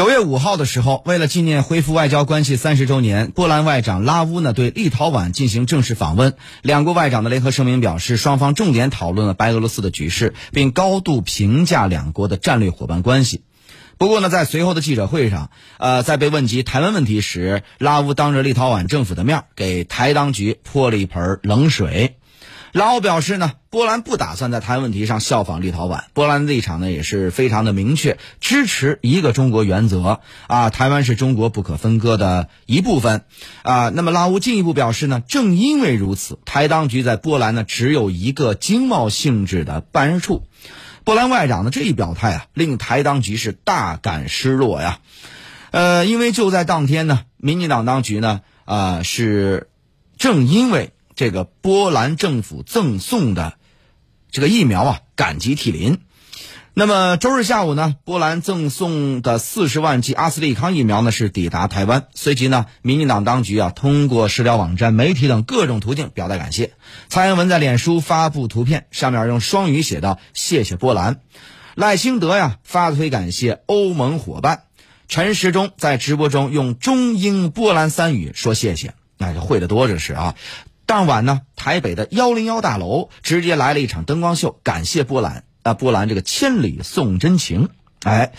九月五号的时候，为了纪念恢复外交关系三十周年，波兰外长拉乌呢对立陶宛进行正式访问。两国外长的联合声明表示，双方重点讨论了白俄罗斯的局势，并高度评价两国的战略伙伴关系。不过呢，在随后的记者会上，呃，在被问及台湾问题时，拉乌当着立陶宛政府的面给台当局泼了一盆冷水。拉乌表示呢，波兰不打算在台湾问题上效仿立陶宛，波兰立场呢也是非常的明确，支持一个中国原则啊，台湾是中国不可分割的一部分啊。那么拉乌进一步表示呢，正因为如此，台当局在波兰呢只有一个经贸性质的办事处。波兰外长的这一表态啊，令台当局是大感失落呀。呃，因为就在当天呢，民进党当局呢，啊，是正因为这个波兰政府赠送的这个疫苗啊，感激涕零。那么周日下午呢，波兰赠送的四十万剂阿斯利康疫苗呢是抵达台湾。随即呢，民进党当局啊通过社交网站、媒体等各种途径表达感谢。蔡英文在脸书发布图片，上面用双语写道：“谢谢波兰。”赖清德呀发推感谢欧盟伙伴。陈时中在直播中用中英波兰三语说谢谢，那就会的多这是啊。当晚呢，台北的幺零幺大楼直接来了一场灯光秀，感谢波兰。啊，波兰这个千里送真情，哎，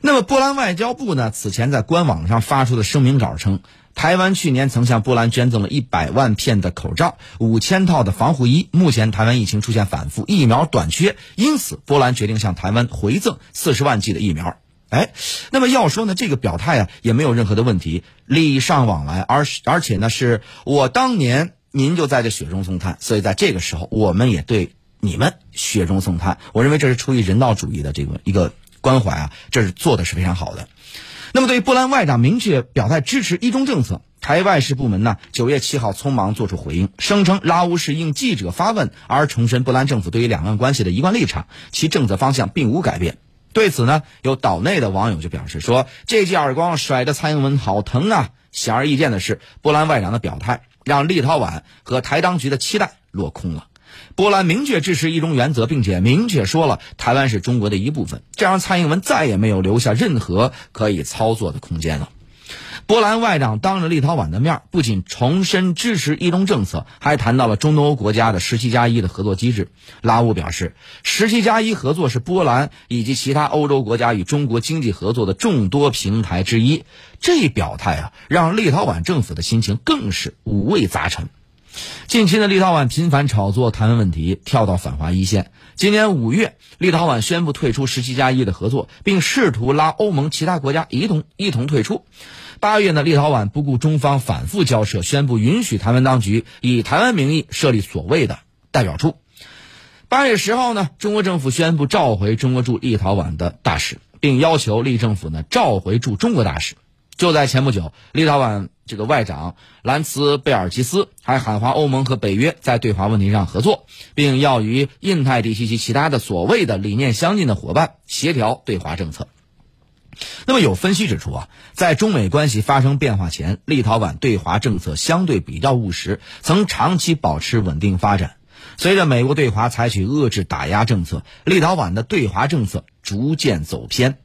那么波兰外交部呢，此前在官网上发出的声明稿称，台湾去年曾向波兰捐赠了一百万片的口罩、五千套的防护衣。目前台湾疫情出现反复，疫苗短缺，因此波兰决定向台湾回赠四十万剂的疫苗。哎，那么要说呢，这个表态啊，也没有任何的问题，礼尚往来，而而且呢，是我当年您就在这雪中送炭，所以在这个时候，我们也对。你们雪中送炭，我认为这是出于人道主义的这个一个关怀啊，这是做的是非常好的。那么，对于波兰外长明确表态支持一中政策，台外事部门呢九月七号匆忙作出回应，声称拉乌是应记者发问而重申波兰政府对于两岸关系的一贯立场，其政策方向并无改变。对此呢，有岛内的网友就表示说：“这记耳光甩的蔡英文好疼啊！”显而易见的是，波兰外长的表态让立陶宛和台当局的期待落空了。波兰明确支持一中原则，并且明确说了台湾是中国的一部分，这让蔡英文再也没有留下任何可以操作的空间了。波兰外长当着立陶宛的面，不仅重申支持一中政策，还谈到了中东欧国家的十七加一的合作机制。拉乌表示，十七加一合作是波兰以及其他欧洲国家与中国经济合作的众多平台之一。这一表态啊，让立陶宛政府的心情更是五味杂陈。近期的立陶宛频繁炒作台湾问题，跳到反华一线。今年五月，立陶宛宣布退出十七加一的合作，并试图拉欧盟其他国家一同一同退出。八月呢，立陶宛不顾中方反复交涉，宣布允许台湾当局以台湾名义设立所谓的代表处。八月十号呢，中国政府宣布召回中国驻立陶宛的大使，并要求立政府呢召回驻中国大使。就在前不久，立陶宛这个外长兰茨贝尔吉斯还喊话欧盟和北约在对华问题上合作，并要与印太地区及其他的所谓的理念相近的伙伴协调对华政策。那么有分析指出啊，在中美关系发生变化前，立陶宛对华政策相对比较务实，曾长期保持稳定发展。随着美国对华采取遏制打压政策，立陶宛的对华政策逐渐走偏。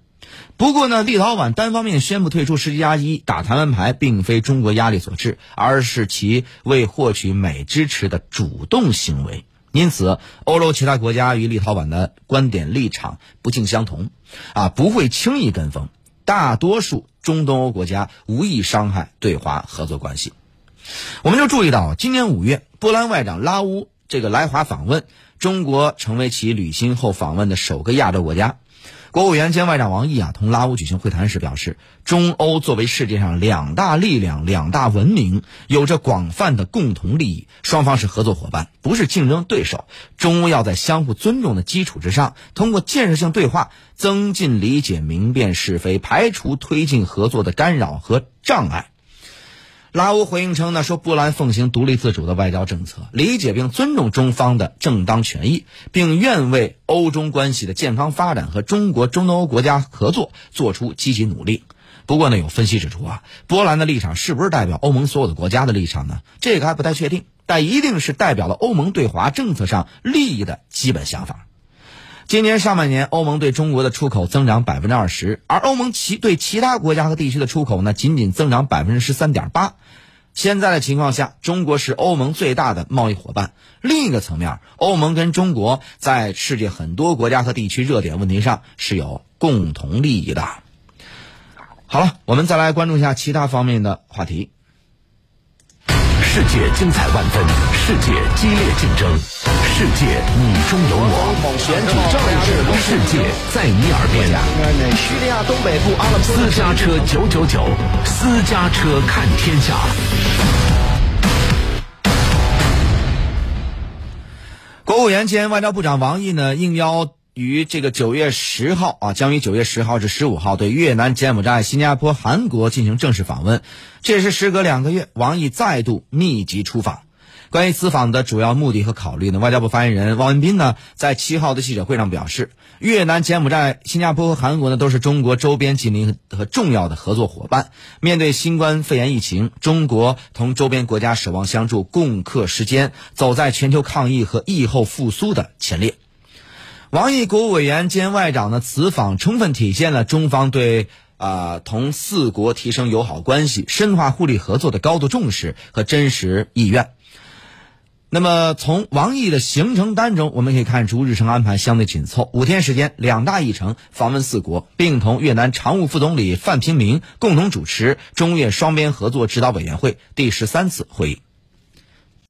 不过呢，立陶宛单方面宣布退出世界加一打台湾牌，并非中国压力所致，而是其为获取美支持的主动行为。因此，欧洲其他国家与立陶宛的观点立场不尽相同，啊，不会轻易跟风。大多数中东欧国家无意伤害对华合作关系。我们就注意到，今年五月，波兰外长拉乌这个来华访问，中国成为其履新后访问的首个亚洲国家。国务院兼外长王毅啊，同拉乌举行会谈时表示，中欧作为世界上两大力量、两大文明，有着广泛的共同利益，双方是合作伙伴，不是竞争对手。中欧要在相互尊重的基础之上，通过建设性对话，增进理解、明辨是非，排除推进合作的干扰和障碍。拉乌回应称呢，说波兰奉行独立自主的外交政策，理解并尊重中方的正当权益，并愿为欧中关系的健康发展和中国中东欧国家合作做出积极努力。不过呢，有分析指出啊，波兰的立场是不是代表欧盟所有的国家的立场呢？这个还不太确定，但一定是代表了欧盟对华政策上利益的基本想法。今年上半年，欧盟对中国的出口增长百分之二十，而欧盟其对其他国家和地区的出口呢，仅仅增长百分之十三点八。现在的情况下，中国是欧盟最大的贸易伙伴。另一个层面，欧盟跟中国在世界很多国家和地区热点问题上是有共同利益的。好了，我们再来关注一下其他方面的话题。世界精彩万分，世界激烈竞争，世界你中有我，选举政治，世界在你耳边。叙利亚东北部阿勒斯家车九九九，私家车看天下。国务院兼外交部长王毅呢应邀。于这个九月十号啊，将于九月十号至十五号对越南、柬埔寨、新加坡、韩国进行正式访问。这也是时隔两个月，王毅再度密集出访。关于此访的主要目的和考虑呢，外交部发言人汪文斌呢在七号的记者会上表示，越南、柬埔寨、新加坡和韩国呢都是中国周边紧邻和重要的合作伙伴。面对新冠肺炎疫情，中国同周边国家守望相助，共克时艰，走在全球抗疫和疫后复苏的前列。王毅国务委员兼外长的此访，充分体现了中方对啊同四国提升友好关系、深化互利合作的高度重视和真实意愿。那么，从王毅的行程单中，我们可以看出日程安排相对紧凑，五天时间，两大议程，访问四国，并同越南常务副总理范平明共同主持中越双边合作指导委员会第十三次会议。